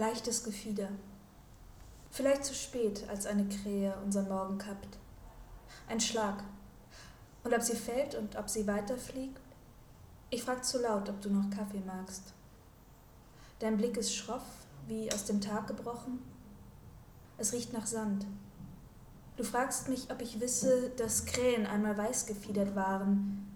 Leichtes Gefieder. Vielleicht zu spät, als eine Krähe unseren Morgen kappt. Ein Schlag. Und ob sie fällt und ob sie weiterfliegt? Ich frag zu laut, ob du noch Kaffee magst. Dein Blick ist schroff, wie aus dem Tag gebrochen. Es riecht nach Sand. Du fragst mich, ob ich wisse, dass Krähen einmal weiß gefiedert waren.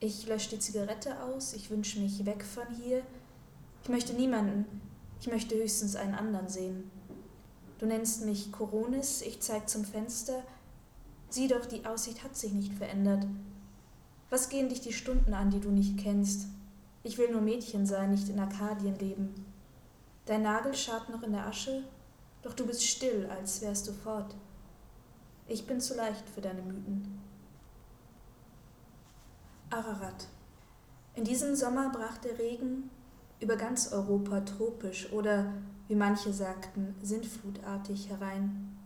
Ich lösche die Zigarette aus, ich wünsche mich weg von hier. Ich möchte niemanden, ich möchte höchstens einen anderen sehen. Du nennst mich Coronis, ich zeig zum Fenster. Sieh doch, die Aussicht hat sich nicht verändert. Was gehen dich die Stunden an, die du nicht kennst? Ich will nur Mädchen sein, nicht in Arkadien leben. Dein Nagel scharrt noch in der Asche, doch du bist still, als wärst du fort. Ich bin zu leicht für deine Mythen. Ararat. In diesem Sommer brach der Regen über ganz Europa tropisch oder, wie manche sagten, sintflutartig herein.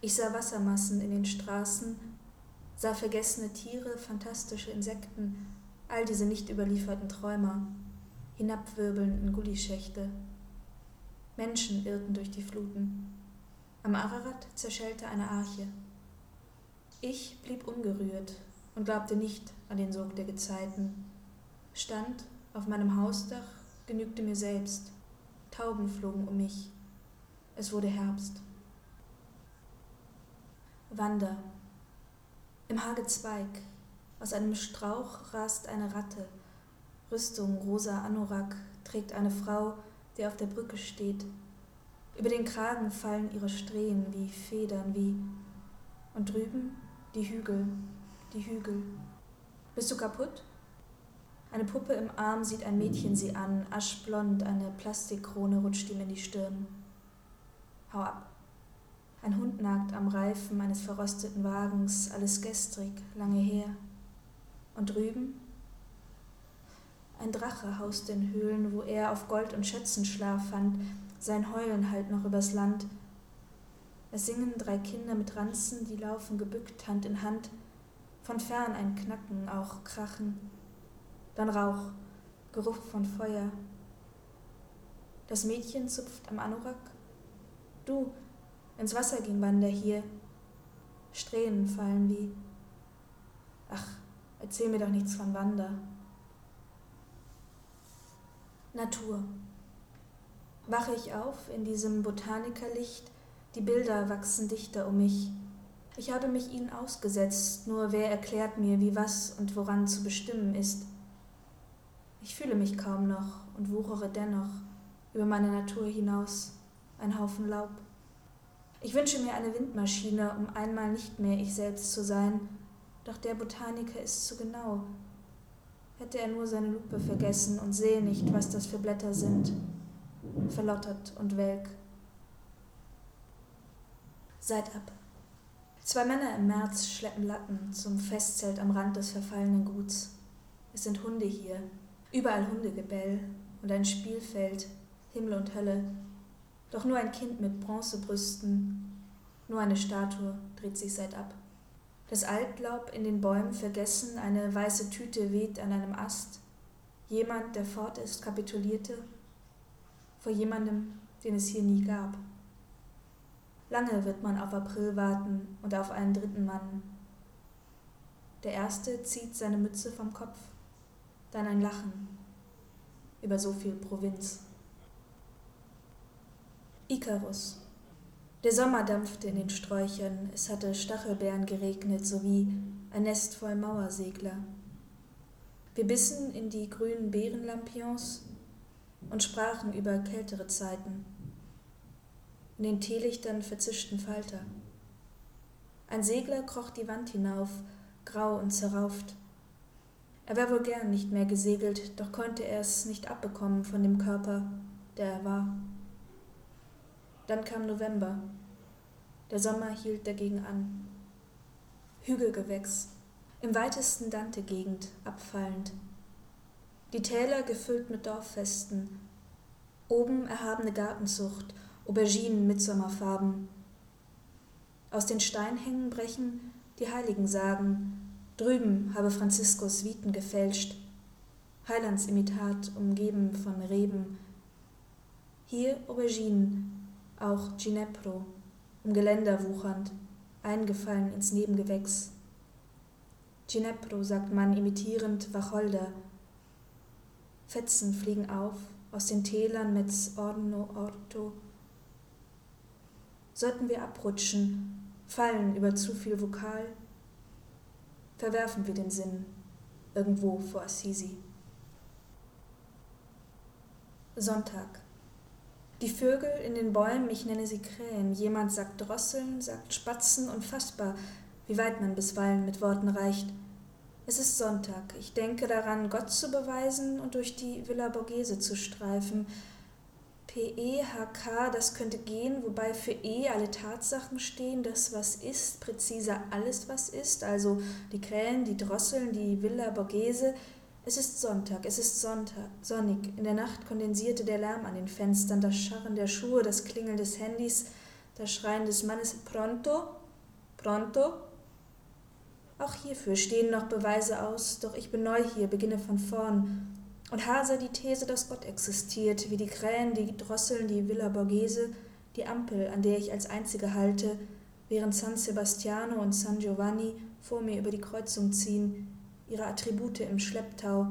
Ich sah Wassermassen in den Straßen, sah vergessene Tiere, fantastische Insekten, all diese nicht überlieferten Träumer, hinabwirbeln in Gullischächte. Menschen irrten durch die Fluten. Am Ararat zerschellte eine Arche. Ich blieb ungerührt und glaubte nicht an den Sog der Gezeiten, stand auf meinem Hausdach, genügte mir selbst, Tauben flogen um mich, es wurde Herbst. Wander. Im Hagezweig, aus einem Strauch rast eine Ratte, Rüstung rosa Anorak trägt eine Frau, die auf der Brücke steht, über den Kragen fallen ihre Strähnen wie Federn, wie. Und drüben die Hügel, die Hügel. Bist du kaputt? Eine Puppe im Arm sieht ein Mädchen sie an, aschblond, eine Plastikkrone rutscht ihm in die Stirn. Hau ab. Ein Hund nagt am Reifen eines verrosteten Wagens, alles gestrig, lange her. Und drüben? Ein Drache hauste in Höhlen, wo er auf Gold und Schätzen Schlaf fand, sein Heulen halt noch übers Land. Es singen drei Kinder mit Ranzen, die laufen gebückt, Hand in Hand, von fern ein Knacken, auch Krachen, dann Rauch, Geruch von Feuer. Das Mädchen zupft am Anorak. Du, ins Wasser ging Wander hier. Strähnen fallen wie. Ach, erzähl mir doch nichts von Wander. Natur wache ich auf in diesem Botanikerlicht, die Bilder wachsen dichter um mich. Ich habe mich ihnen ausgesetzt, nur wer erklärt mir, wie was und woran zu bestimmen ist. Ich fühle mich kaum noch und wuchere dennoch über meine Natur hinaus, ein Haufen Laub. Ich wünsche mir eine Windmaschine, um einmal nicht mehr ich selbst zu sein, doch der Botaniker ist zu genau. Hätte er nur seine Lupe vergessen und sehe nicht, was das für Blätter sind verlottert und welk. Seid ab. Zwei Männer im März schleppen Latten zum Festzelt am Rand des verfallenen Guts. Es sind Hunde hier, überall Hundegebell und ein Spielfeld, Himmel und Hölle. Doch nur ein Kind mit Bronzebrüsten, nur eine Statue dreht sich seit ab. Das Altlaub in den Bäumen vergessen, eine weiße Tüte weht an einem Ast. Jemand, der fort ist, kapitulierte vor jemandem, den es hier nie gab. Lange wird man auf April warten und auf einen dritten Mann. Der erste zieht seine Mütze vom Kopf, dann ein Lachen über so viel Provinz. Ikarus. Der Sommer dampfte in den Sträuchern, es hatte Stachelbeeren geregnet sowie ein Nest voll Mauersegler. Wir bissen in die grünen Beerenlampions und sprachen über kältere Zeiten. In den Teelichtern verzischten Falter. Ein Segler kroch die Wand hinauf, grau und zerrauft. Er wäre wohl gern nicht mehr gesegelt, doch konnte er es nicht abbekommen von dem Körper, der er war. Dann kam November. Der Sommer hielt dagegen an. Hügelgewächs, im weitesten Dante-Gegend abfallend, die Täler gefüllt mit Dorffesten, oben erhabene Gartenzucht, Auberginen mit Sommerfarben. Aus den Steinhängen brechen die Heiligen sagen, drüben habe Franziskus Viten gefälscht, Heilandsimitat umgeben von Reben. Hier Auberginen, auch Ginepro, um Geländer wuchernd, eingefallen ins Nebengewächs. Ginepro, sagt man, imitierend Wacholder. Fetzen fliegen auf aus den Tälern mit Orno Orto. Sollten wir abrutschen, fallen über zu viel Vokal, verwerfen wir den Sinn irgendwo vor Assisi. Sonntag. Die Vögel in den Bäumen, ich nenne sie Krähen. Jemand sagt Drosseln, sagt Spatzen, unfassbar, wie weit man bisweilen mit Worten reicht. Es ist Sonntag. Ich denke daran, Gott zu beweisen und durch die Villa Borghese zu streifen. P-E-H-K, das könnte gehen, wobei für E alle Tatsachen stehen, das was ist, präziser alles was ist, also die Krähen, die Drosseln, die Villa Borghese, es ist Sonntag, es ist Sonntag, sonnig. In der Nacht kondensierte der Lärm an den Fenstern, das Scharren der Schuhe, das Klingeln des Handys, das Schreien des Mannes. Pronto? Pronto? Auch hierfür stehen noch Beweise aus, doch ich bin neu hier, beginne von vorn und haser die These, dass Gott existiert, wie die Krähen, die Drosseln, die Villa Borghese, die Ampel, an der ich als einzige halte, während San Sebastiano und San Giovanni vor mir über die Kreuzung ziehen, ihre Attribute im Schlepptau.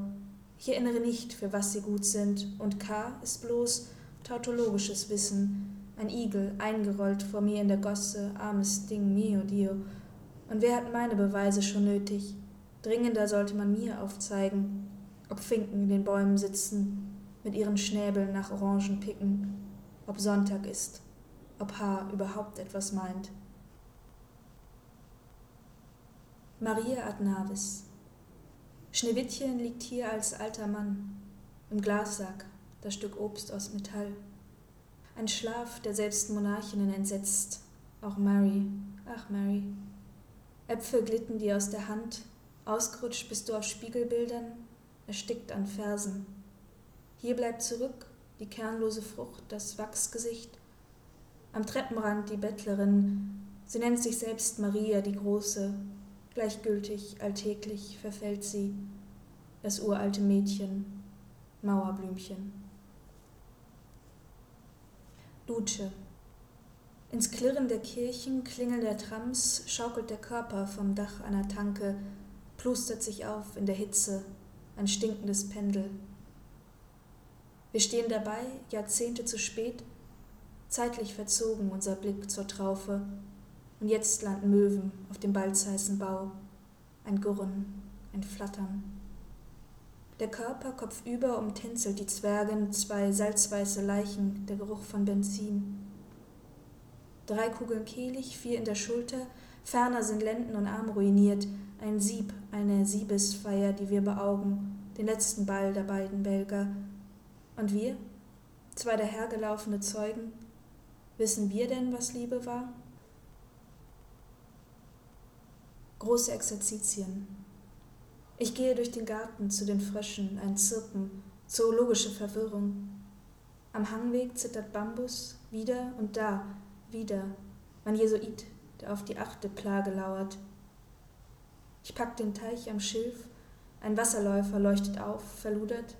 Ich erinnere nicht, für was sie gut sind, und K ist bloß tautologisches Wissen, ein Igel, eingerollt vor mir in der Gosse, armes Ding, mio Dio. Und wer hat meine Beweise schon nötig? Dringender sollte man mir aufzeigen, ob Finken in den Bäumen sitzen, mit ihren Schnäbeln nach Orangen picken, ob Sonntag ist, ob Haar überhaupt etwas meint. Maria Adnavis Schneewittchen liegt hier als alter Mann, im Glassack, das Stück Obst aus Metall. Ein Schlaf, der selbst Monarchinnen entsetzt, auch Mary, ach Mary. Äpfel glitten dir aus der Hand, ausgerutscht bist du auf Spiegelbildern, erstickt an Fersen. Hier bleibt zurück die kernlose Frucht, das Wachsgesicht. Am Treppenrand die Bettlerin, sie nennt sich selbst Maria die Große, Gleichgültig, alltäglich verfällt sie, das uralte Mädchen, Mauerblümchen. Dutsche. Ins Klirren der Kirchen, Klingeln der Trams, schaukelt der Körper vom Dach einer Tanke, plustert sich auf in der Hitze, ein stinkendes Pendel. Wir stehen dabei, Jahrzehnte zu spät, zeitlich verzogen unser Blick zur Traufe, und jetzt landen Möwen auf dem balzheißen Bau. Ein Gurren, ein Flattern. Der Körper kopfüber umtänzelt die Zwergen, zwei salzweiße Leichen, der Geruch von Benzin. Drei Kugeln kehlig, vier in der Schulter, ferner sind Lenden und Arm ruiniert, ein Sieb, eine Siebesfeier, die wir beaugen, den letzten Ball der beiden Belger. Und wir, zwei dahergelaufene Zeugen, wissen wir denn, was Liebe war? große Exerzitien. Ich gehe durch den Garten zu den Fröschen, ein Zirpen, zoologische Verwirrung. Am Hangweg zittert Bambus, wieder und da, wieder, mein Jesuit, der auf die achte Plage lauert. Ich pack den Teich am Schilf, ein Wasserläufer leuchtet auf, verludert.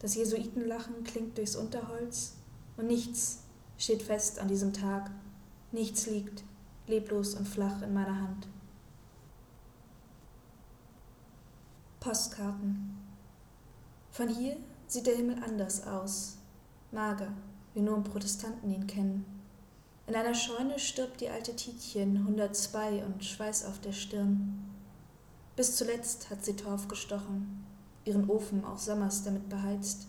Das Jesuitenlachen klingt durchs Unterholz und nichts steht fest an diesem Tag. Nichts liegt leblos und flach in meiner Hand. Postkarten. Von hier sieht der Himmel anders aus, mager, wie nur Protestanten ihn kennen. In einer Scheune stirbt die alte Tietjen, 102 und Schweiß auf der Stirn. Bis zuletzt hat sie Torf gestochen, ihren Ofen auch sommers damit beheizt.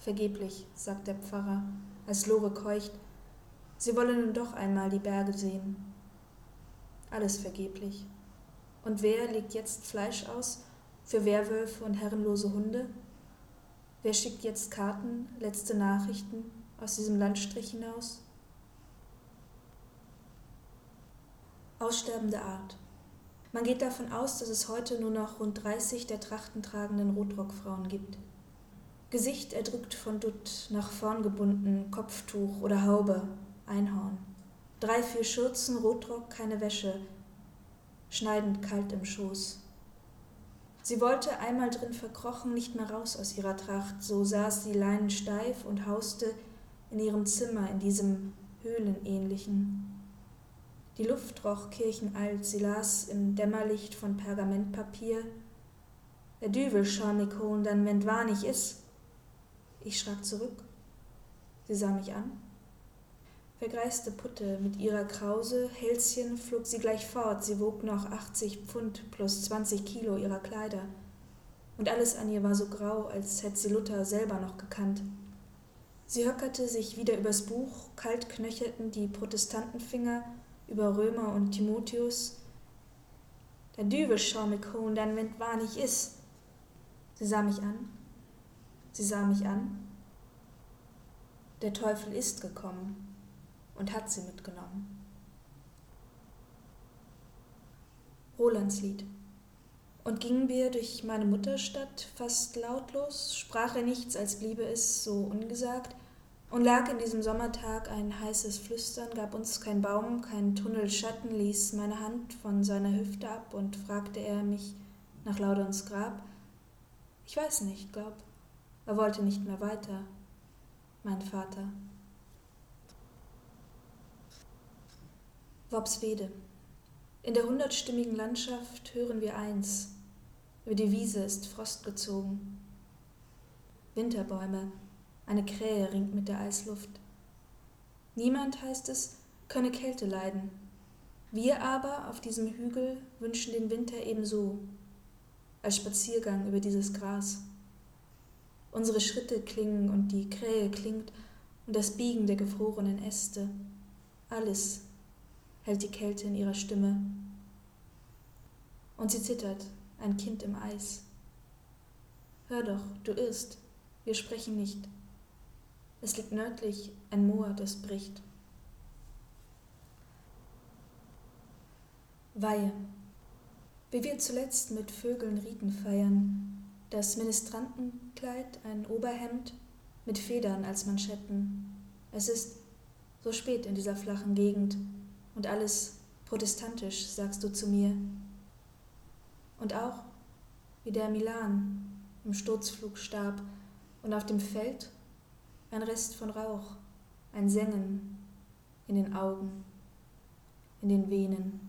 Vergeblich, sagt der Pfarrer, als Lore keucht, sie wolle nun doch einmal die Berge sehen. Alles vergeblich. Und wer legt jetzt Fleisch aus für Werwölfe und herrenlose Hunde? Wer schickt jetzt Karten, letzte Nachrichten aus diesem Landstrich hinaus? Aussterbende Art. Man geht davon aus, dass es heute nur noch rund 30 der trachtentragenden Rotrockfrauen gibt. Gesicht erdrückt von Dutt, nach vorn gebunden, Kopftuch oder Haube, Einhorn. Drei, vier Schürzen, Rotrock, keine Wäsche, schneidend kalt im Schoß. Sie wollte, einmal drin verkrochen, nicht mehr raus aus ihrer Tracht, so saß sie leinensteif und hauste in ihrem Zimmer, in diesem Höhlenähnlichen. Die Luft roch kirchenalt, sie las im Dämmerlicht von Pergamentpapier. Der Düvel schau holen, dann wenn wahrnig is. Ich schrak zurück. Sie sah mich an. Vergreiste Putte mit ihrer Krause, Hälschen flog sie gleich fort, sie wog noch 80 Pfund plus 20 Kilo ihrer Kleider. Und alles an ihr war so grau, als hätte sie Luther selber noch gekannt. Sie höckerte sich wieder übers Buch, kalt knöchelten die Protestantenfinger über Römer und Timotheus. Der Düvel schau mich holen, dann wenn wahr nicht is. Sie sah mich an. Sie sah mich an. Der Teufel ist gekommen und hat sie mitgenommen. Rolandslied. Und gingen wir durch meine Mutterstadt fast lautlos, sprach er nichts, als bliebe es so ungesagt, und lag in diesem Sommertag ein heißes Flüstern, gab uns kein Baum, kein Tunnel Schatten, ließ meine Hand von seiner Hüfte ab und fragte er mich nach Laudons Grab. Ich weiß nicht, glaub, er wollte nicht mehr weiter, mein Vater. Worpswede. In der hundertstimmigen Landschaft hören wir eins. Über die Wiese ist Frost gezogen. Winterbäume, eine Krähe ringt mit der Eisluft. Niemand, heißt es, könne Kälte leiden. Wir aber auf diesem Hügel wünschen den Winter ebenso, als Spaziergang über dieses Gras. Unsere Schritte klingen und die Krähe klingt und das Biegen der gefrorenen Äste. Alles hält die Kälte in ihrer Stimme. Und sie zittert, ein Kind im Eis. Hör doch, du irrst, wir sprechen nicht. Es liegt nördlich ein Moor, das bricht. Weihe. Wie wir zuletzt mit Vögeln Riten feiern, das Ministrantenkleid, ein Oberhemd mit Federn als Manschetten. Es ist so spät in dieser flachen Gegend und alles protestantisch, sagst du zu mir. Und auch wie der Milan im Sturzflug starb und auf dem Feld ein Rest von Rauch, ein Sengen in den Augen, in den Venen.